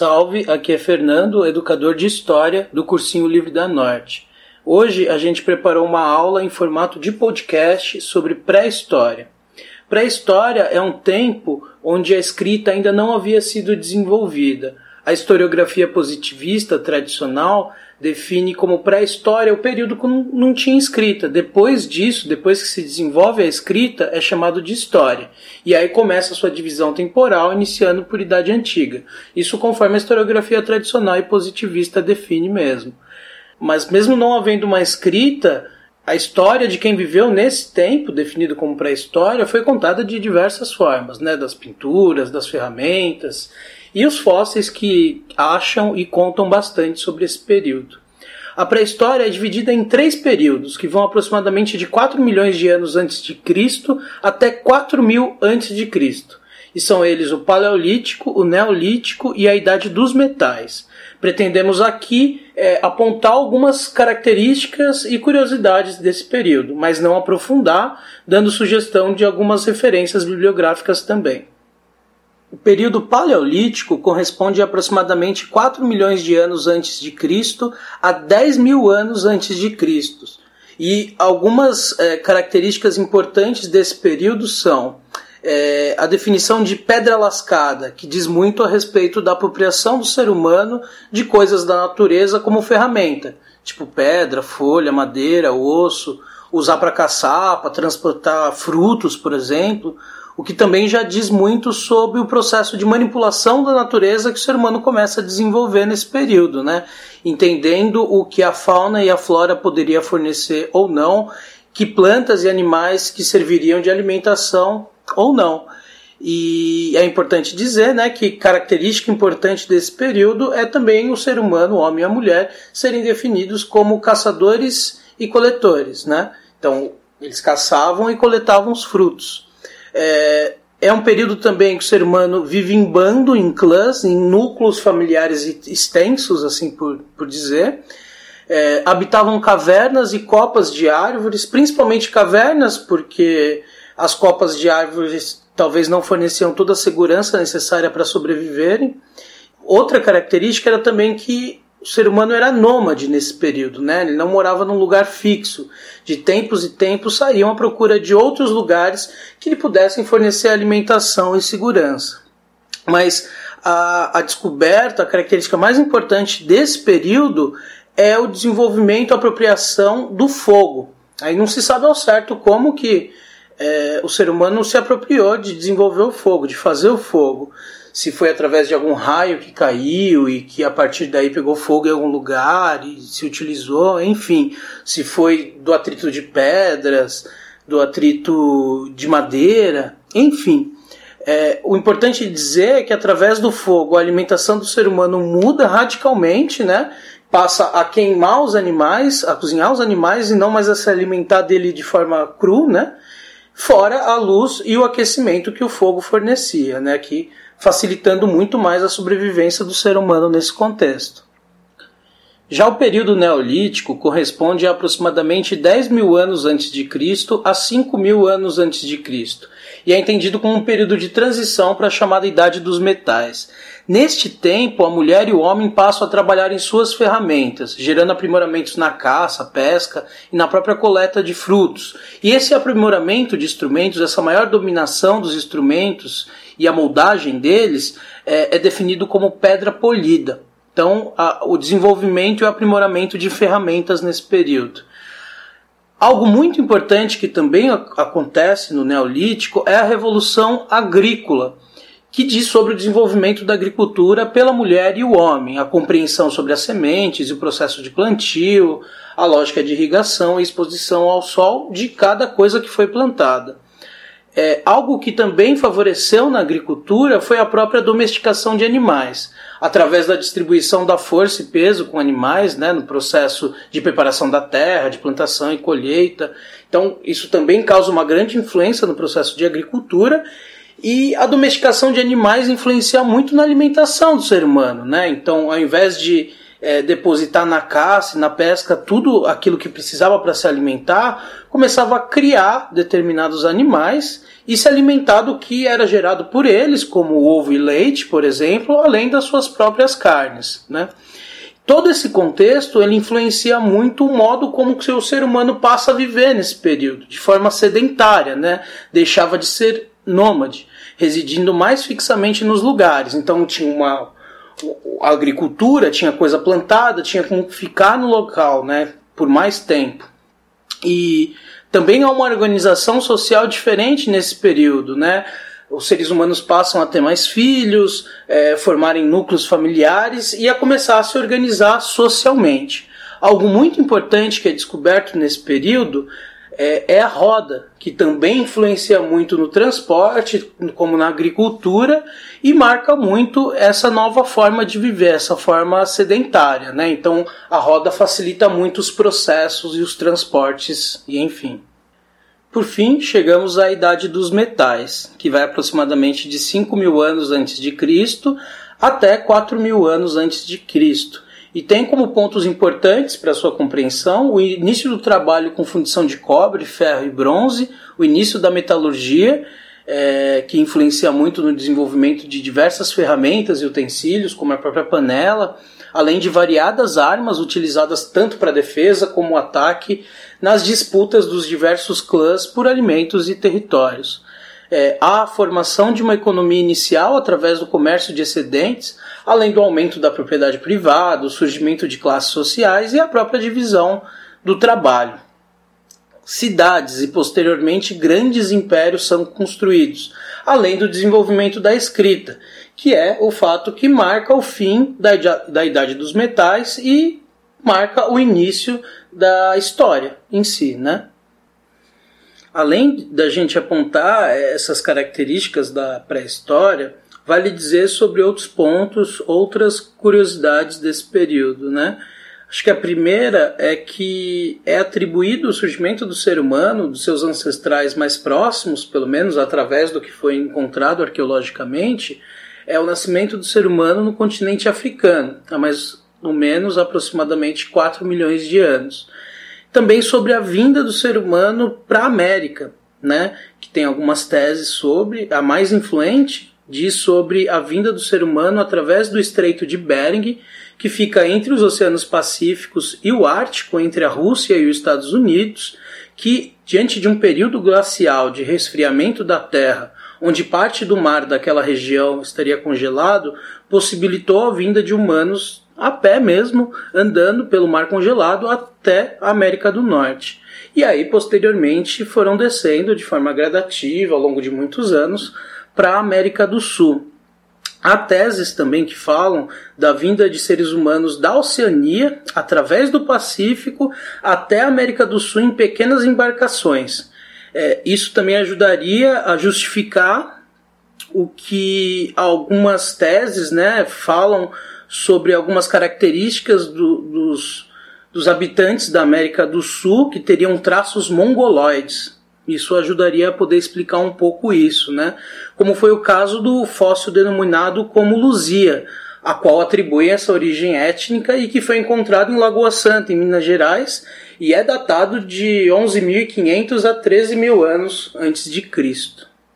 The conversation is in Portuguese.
Salve, aqui é Fernando, educador de História do Cursinho Livre da Norte. Hoje a gente preparou uma aula em formato de podcast sobre pré-história. Pré-história é um tempo onde a escrita ainda não havia sido desenvolvida. A historiografia positivista tradicional define como pré-história o período que não tinha escrita. Depois disso, depois que se desenvolve a escrita, é chamado de história. E aí começa a sua divisão temporal, iniciando por Idade Antiga. Isso conforme a historiografia tradicional e positivista define mesmo. Mas mesmo não havendo uma escrita, a história de quem viveu nesse tempo, definido como pré-história, foi contada de diversas formas, né? das pinturas, das ferramentas e os fósseis que acham e contam bastante sobre esse período. A pré-história é dividida em três períodos, que vão aproximadamente de 4 milhões de anos antes de Cristo até 4 mil antes de Cristo. E são eles o Paleolítico, o Neolítico e a Idade dos Metais. Pretendemos aqui é, apontar algumas características e curiosidades desse período, mas não aprofundar, dando sugestão de algumas referências bibliográficas também. O período paleolítico corresponde a aproximadamente 4 milhões de anos antes de Cristo a 10 mil anos antes de Cristo. E algumas é, características importantes desse período são é, a definição de pedra lascada, que diz muito a respeito da apropriação do ser humano de coisas da natureza como ferramenta, tipo pedra, folha, madeira, osso, usar para caçar, para transportar frutos, por exemplo, o que também já diz muito sobre o processo de manipulação da natureza que o ser humano começa a desenvolver nesse período, né? entendendo o que a fauna e a flora poderia fornecer ou não, que plantas e animais que serviriam de alimentação ou não. E é importante dizer né, que característica importante desse período é também o ser humano, o homem e a mulher, serem definidos como caçadores e coletores. Né? Então, eles caçavam e coletavam os frutos. É, é um período também que o ser humano vive em bando, em clãs, em núcleos familiares extensos, assim por, por dizer. É, habitavam cavernas e copas de árvores, principalmente cavernas, porque as copas de árvores talvez não forneciam toda a segurança necessária para sobreviverem. Outra característica era também que o ser humano era nômade nesse período, né? Ele não morava num lugar fixo. De tempos e tempos saíam à procura de outros lugares que lhe pudessem fornecer alimentação e segurança. Mas a, a descoberta, a característica mais importante desse período é o desenvolvimento, a apropriação do fogo. Aí não se sabe ao certo como que é, o ser humano se apropriou de desenvolver o fogo, de fazer o fogo se foi através de algum raio que caiu e que a partir daí pegou fogo em algum lugar e se utilizou, enfim, se foi do atrito de pedras, do atrito de madeira, enfim. É, o importante dizer é que através do fogo a alimentação do ser humano muda radicalmente, né? Passa a queimar os animais, a cozinhar os animais e não mais a se alimentar dele de forma cru, né? Fora a luz e o aquecimento que o fogo fornecia, né? Que facilitando muito mais a sobrevivência do ser humano nesse contexto. Já o período neolítico corresponde a aproximadamente 10 mil anos antes de Cristo a 5 mil anos antes de Cristo, e é entendido como um período de transição para a chamada Idade dos Metais. Neste tempo, a mulher e o homem passam a trabalhar em suas ferramentas, gerando aprimoramentos na caça, pesca e na própria coleta de frutos. E esse aprimoramento de instrumentos, essa maior dominação dos instrumentos e a moldagem deles é, é definido como pedra polida. Então, a, o desenvolvimento e o aprimoramento de ferramentas nesse período. Algo muito importante que também acontece no Neolítico é a revolução agrícola, que diz sobre o desenvolvimento da agricultura pela mulher e o homem, a compreensão sobre as sementes e o processo de plantio, a lógica de irrigação e exposição ao sol de cada coisa que foi plantada. É, algo que também favoreceu na agricultura foi a própria domesticação de animais, através da distribuição da força e peso com animais, né, no processo de preparação da terra, de plantação e colheita. Então, isso também causa uma grande influência no processo de agricultura e a domesticação de animais influencia muito na alimentação do ser humano, né? Então, ao invés de é, depositar na caça, na pesca, tudo aquilo que precisava para se alimentar, começava a criar determinados animais e se alimentar do que era gerado por eles, como ovo e leite, por exemplo, além das suas próprias carnes. Né? Todo esse contexto ele influencia muito o modo como o ser humano passa a viver nesse período, de forma sedentária, né? deixava de ser nômade, residindo mais fixamente nos lugares. Então tinha uma a agricultura, tinha coisa plantada, tinha como ficar no local, né, por mais tempo. E também há uma organização social diferente nesse período, né? Os seres humanos passam a ter mais filhos, é, formarem núcleos familiares e a começar a se organizar socialmente. Algo muito importante que é descoberto nesse período é, é, a roda, que também influencia muito no transporte, como na agricultura, e marca muito essa nova forma de viver, essa forma sedentária. Né? Então a roda facilita muito os processos e os transportes, e enfim. Por fim, chegamos à Idade dos Metais, que vai aproximadamente de 5 mil anos antes de Cristo até 4 mil anos antes de Cristo e tem como pontos importantes para sua compreensão o início do trabalho com fundição de cobre, ferro e bronze, o início da metalurgia, é, que influencia muito no desenvolvimento de diversas ferramentas e utensílios, como a própria panela, além de variadas armas utilizadas tanto para defesa como ataque nas disputas dos diversos clãs por alimentos e territórios é, a formação de uma economia inicial através do comércio de excedentes, além do aumento da propriedade privada, o surgimento de classes sociais e a própria divisão do trabalho. Cidades e posteriormente grandes impérios são construídos, além do desenvolvimento da escrita, que é o fato que marca o fim da, da Idade dos Metais e marca o início da história em si, né? Além da gente apontar essas características da pré-história, vale dizer sobre outros pontos, outras curiosidades desse período, né? Acho que a primeira é que é atribuído o surgimento do ser humano, dos seus ancestrais mais próximos, pelo menos através do que foi encontrado arqueologicamente, é o nascimento do ser humano no continente africano, há mais ou menos aproximadamente 4 milhões de anos também sobre a vinda do ser humano para a América, né? que tem algumas teses sobre, a mais influente diz sobre a vinda do ser humano através do Estreito de Bering, que fica entre os oceanos Pacíficos e o Ártico, entre a Rússia e os Estados Unidos, que, diante de um período glacial de resfriamento da Terra, onde parte do mar daquela região estaria congelado, possibilitou a vinda de humanos a pé mesmo, andando pelo mar congelado até a América do Norte. E aí, posteriormente, foram descendo de forma gradativa ao longo de muitos anos para a América do Sul. Há teses também que falam da vinda de seres humanos da Oceania, através do Pacífico, até a América do Sul em pequenas embarcações. É, isso também ajudaria a justificar o que algumas teses né, falam sobre algumas características do, dos, dos habitantes da América do Sul que teriam traços mongoloides. Isso ajudaria a poder explicar um pouco isso, né? Como foi o caso do fóssil denominado como Luzia, a qual atribui essa origem étnica e que foi encontrado em Lagoa Santa, em Minas Gerais, e é datado de 11.500 a 13.000 anos antes de Cristo.